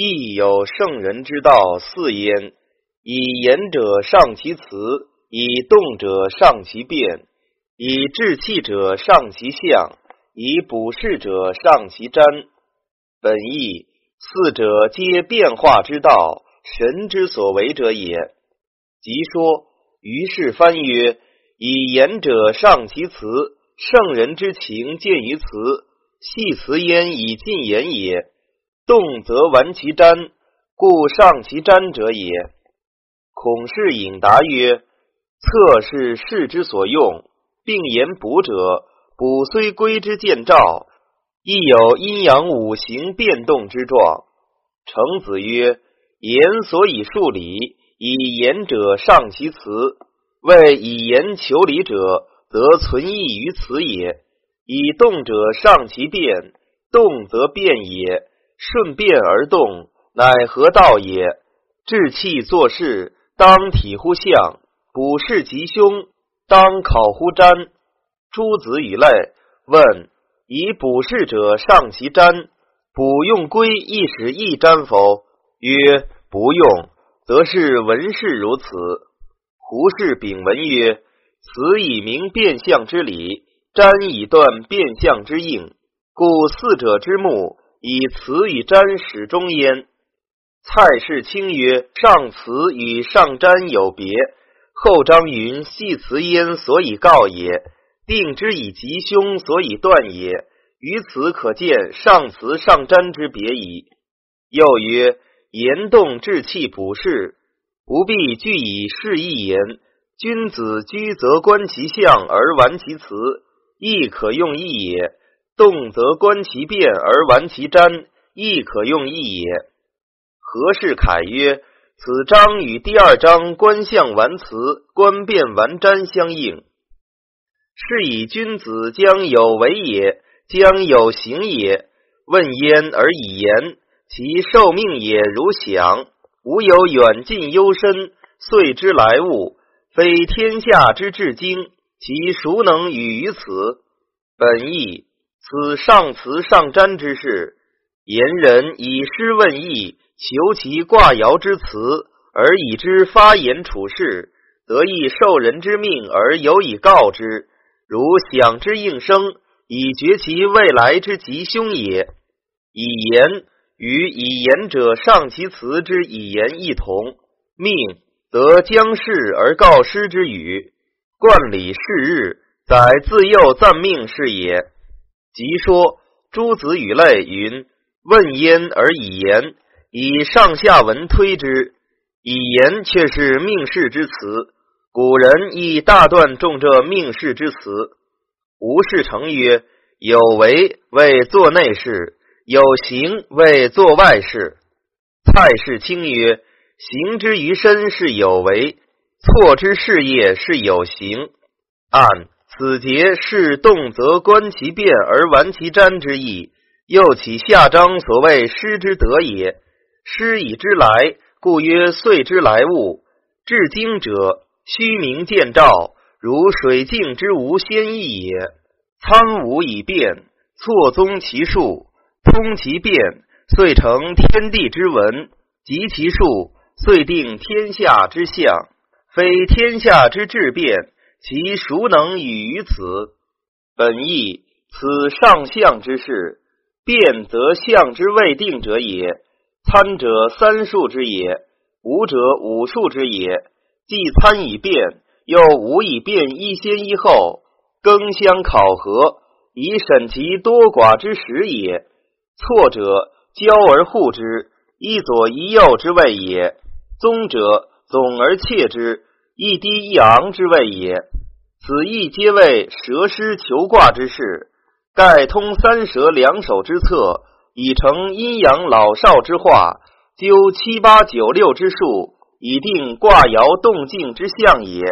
亦有圣人之道四焉：以言者上其辞，以动者上其变，以志气者上其象，以补事者上其瞻。本意四者皆变化之道，神之所为者也。即说，于是翻曰：以言者上其辞，圣人之情见于辞，系辞焉以尽言也。动则完其瞻，故上其瞻者也。孔氏引答曰：策是事之所用，并言补者，补虽归之见兆，亦有阴阳五行变动之状。程子曰：言所以数理，以言者上其辞，谓以言求理者，则存异于此也；以动者上其变，动则变也。顺变而动，乃何道也？治气做事，当体乎象；补事吉凶，当考乎瞻。诸子以类问：以补事者上其瞻，卜用归一时一瞻否？曰：不用，则是文士如此。胡适丙文曰：此以明变相之理，瞻以断变相之应，故四者之目。以词与占始终焉。蔡氏清曰：上词与上占有别。后章云：系辞焉，所以告也；定之以吉凶，所以断也。于此可见上词上占之别矣。又曰：言动志气补事，不必具以示意言。君子居则观其象而完其辞，亦可用意也。动则观其变而玩其瞻，亦可用意也。何氏凯曰：此章与第二章观象完辞、观变完瞻相应，是以君子将有为也，将有行也。问焉而以言，其受命也如想，无有远近幽深，遂之来物，非天下之至精，其孰能与于此？本意。此上辞上瞻之事，言人以诗问意，求其卦爻之辞，而以之发言处事，得亦受人之命而有以告之，如想之应声，以决其未来之吉凶也。以言与以言者上其辞之以言异同，命则将事而告师之语，冠礼是日，载自幼暂命是也。即说诸子语类云：问焉而以言，以上下文推之，以言却是命世之词。古人亦大断重这命世之词。吴世成曰：有为为做内事，有行为做外事。蔡氏清曰：行之于身是有为，错之事业是有行。按。此节是动则观其变而玩其瞻之意，又起下章所谓失之德也。失以之来，故曰岁之来物。至精者，虚名见照，如水镜之无先意也。参吾以变，错综其数，通其变，遂成天地之文；及其数，遂定天下之象。非天下之质变。其孰能与于此？本意此上相之事，变则相之未定者也。参者三数之也，五者五数之也。既参以变，又无以变一先一后，更相考核，以审其多寡之实也。错者交而互之，一左一右之谓也。宗者总而切之。一低一昂之谓也，此亦皆为蛇师求卦之事。盖通三蛇两手之策，以成阴阳老少之化，究七八九六之数，以定卦爻动静之象也。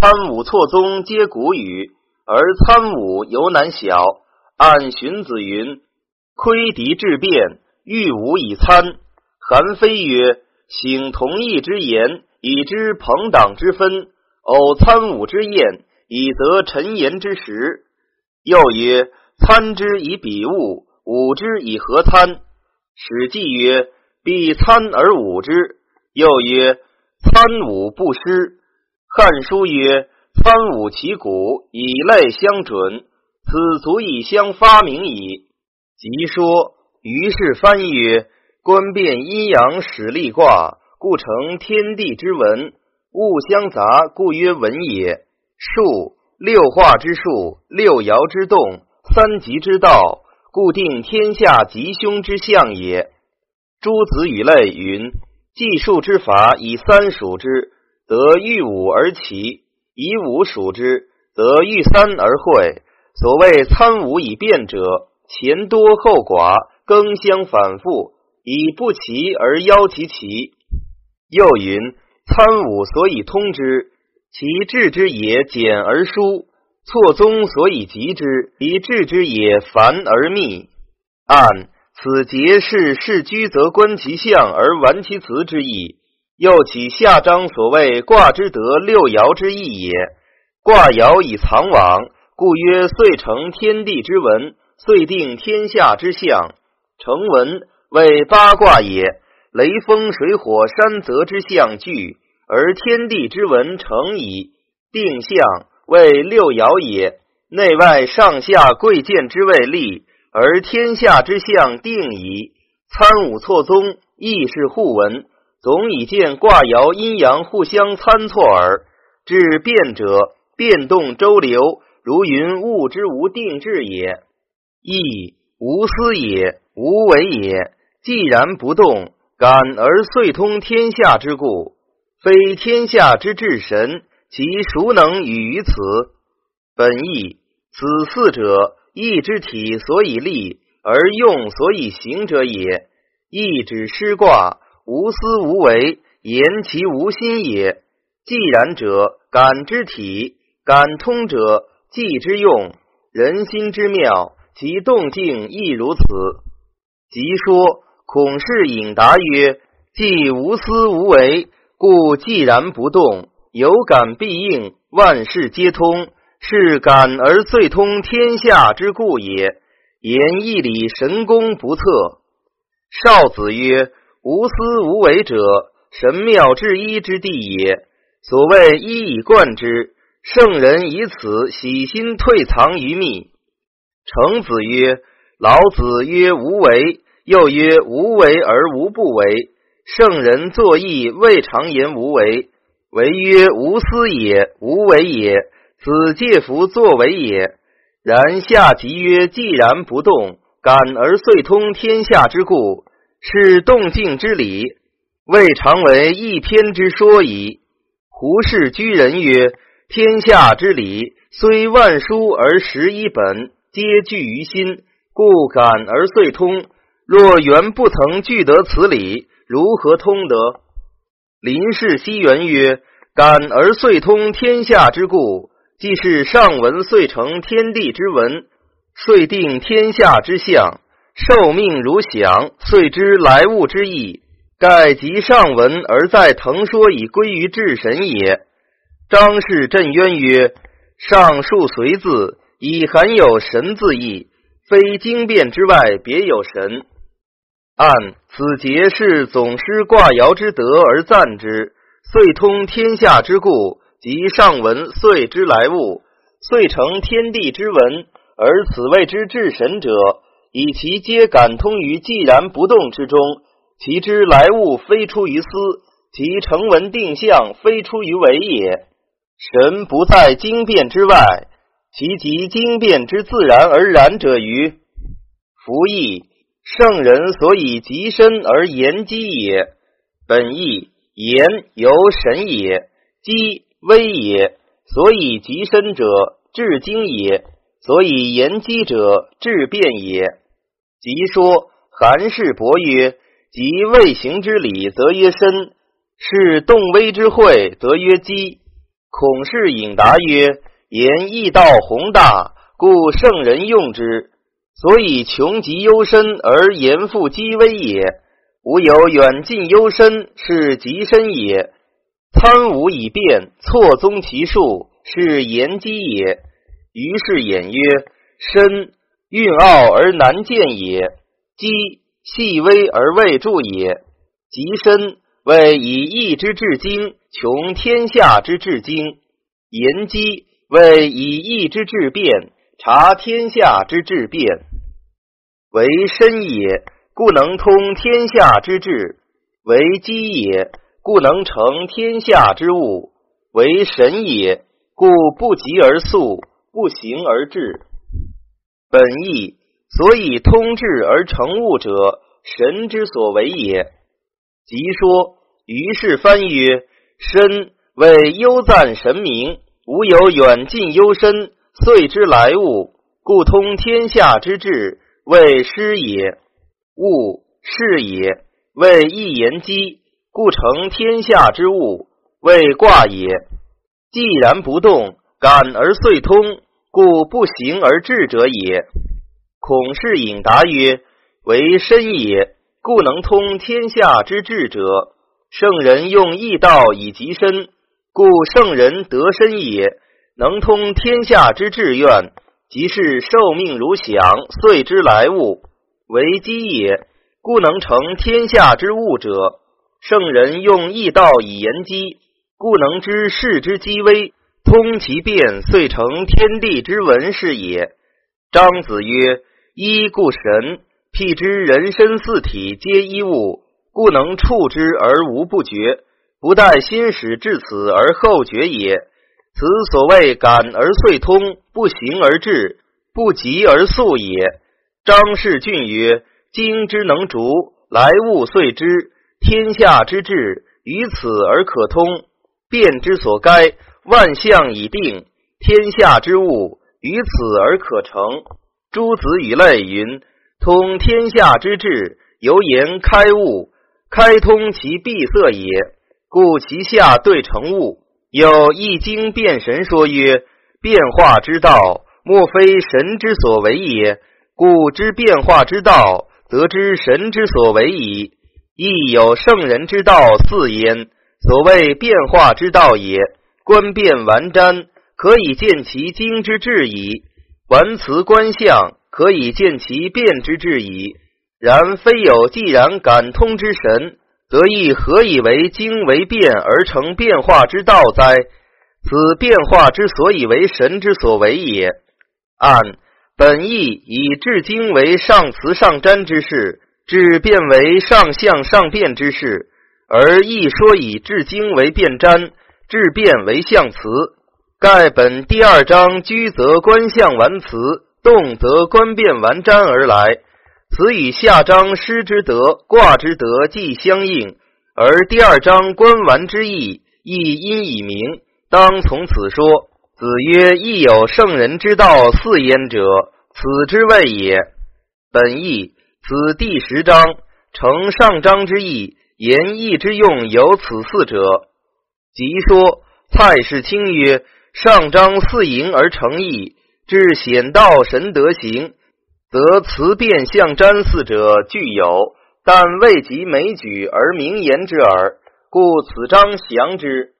参五错综皆古语，而参五犹难晓。按荀子云：“窥敌致变，欲无以参。”韩非曰：“醒同义之言。”以知朋党之分，偶参伍之宴，以得陈言之实。又曰：参之以比物，伍之以合参。史记曰：必参而伍之。又曰：参伍不失。汉书曰：参伍其骨，以类相准，此足以相发明矣。即说。于是翻曰：观变阴阳始立卦，故成天地之文。物相杂，故曰文也。数六化之数，六爻之动，三极之道，故定天下吉凶之象也。诸子语类云：计数之法，以三数之，得遇五而齐；以五数之，得遇三而会。所谓参五以变者，前多后寡。更相反复，以不齐而邀其齐。又云：参五所以通之，其治之也简而疏；错综所以集之，其治之也繁而密。按此节是世居则观其象而玩其辞之意。又起下章所谓卦之德六爻之意也。卦爻以藏往，故曰遂成天地之文，遂定天下之象。成文为八卦也，雷风水火山泽之象聚，而天地之文成矣。定象为六爻也，内外上下贵贱之位立，而天下之象定矣。参五错综，亦是互文，总以见卦爻阴阳互相参错耳。至变者，变动周流，如云物之无定制也，亦无思也。无为也，既然不动，感而遂通天下之故，非天下之至神，其孰能与于此？本意此四者，意之体所以立而用所以行者也。意指失卦，无思无为，言其无心也。既然者，感之体；感通者，计之用。人心之妙，其动静亦如此。即说，孔氏引答曰：“既无私无为，故既然不动，有感必应，万事皆通，是感而遂通天下之故也。言义理神功不测。”少子曰：“无私无为者，神妙至一之地也。所谓一以贯之，圣人以此喜心退藏于密。”程子曰。老子曰：“无为。”又曰：“无为而无不为。”圣人作义未尝言无为，为曰：“无私也，无为也。”此介夫作为也。然下即曰：“既然不动，感而遂通天下之故，是动静之理，未尝为一篇之说矣。”胡适居人曰：“天下之理，虽万书而十一本，皆具于心。”故感而遂通。若原不曾具得此理，如何通得？林氏西元曰：“感而遂通天下之故，即是上文遂成天地之文，遂定天下之象。受命如响，遂知来物之意。盖即上文而在腾说，以归于至神也。”张氏震渊曰：“上述随字，以含有神字意。”非经变之外，别有神。按此节是总师卦爻之德而赞之，遂通天下之故，即上文遂之来物，遂成天地之文。而此谓之至神者，以其皆感通于寂然不动之中，其之来物非出于思，其成文定向非出于为也。神不在经变之外。其即经变之自然而然者于夫义圣人所以极深而言机也。本意言由神也，机微也，所以极深者至精也，所以言机者至变也。即说韩氏伯曰：即未行之理，则曰深；是动微之会，则曰机。孔氏引答曰。言义道宏大，故圣人用之；所以穷极幽深而言复积微也。吾有远近幽深，是极深也。参五以变，错综其数，是言积也。于是言曰：深蕴奥而难见也；积细微而未著也。极深谓以义之至精，穷天下之至精；言积谓以义之至变，察天下之治变。为深也，故能通天下之志；为机也，故能成天下之物；为神也，故不急而速，不行而至。本意，所以通志而成物者，神之所为也。即说，于是翻曰：深谓幽赞神明，无有远近幽深，遂之来物，故通天下之志。谓师也，物是也；谓一言机，故成天下之物；谓卦也。既然不动，感而遂通，故不行而至者也。孔氏引答曰：为身也，故能通天下之至者。圣人用义道以极身，故圣人得身也，能通天下之志愿。即是受命如享，遂之来物为机也，故能成天下之物者。圣人用义道以言机，故能知事之机微，通其变，遂成天地之文是也。张子曰：一故神，辟之人身四体皆一物，故能触之而无不觉，不待心始至此而后觉也。此所谓感而遂通，不行而至，不急而速也。张氏俊曰：“经之能逐，来物遂知，天下之至，于此而可通。变之所该，万象已定，天下之物，于此而可成。”诸子以类云：“通天下之至，由言开物，开通其闭塞也，故其下对成物。”有《易经》变神说曰：“变化之道，莫非神之所为也。故知变化之道，则知神之所为矣。亦有圣人之道四焉。所谓变化之道也，观变完瞻，可以见其精之至矣；玩辞观象，可以见其变之至矣。然非有既然感通之神。”则亦何以为经为变而成变化之道哉？此变化之所以为神之所为也。按本意以至经为上辞上瞻之事，至变为上相上变之事，而亦说以至经为变瞻，至变为象辞。盖本第二章居则观象完辞，动则观变完瞻而来。此与下章师之德、卦之德既相应，而第二章观完之意亦因以明，当从此说。子曰：“亦有圣人之道四焉者，此之谓也。”本意此第十章承上章之意，言义之用有此四者。即说蔡氏卿曰：“上章四淫而成义，至显道神德行。”则辞变象占四者俱有，但未及枚举而名言之耳。故此章详之。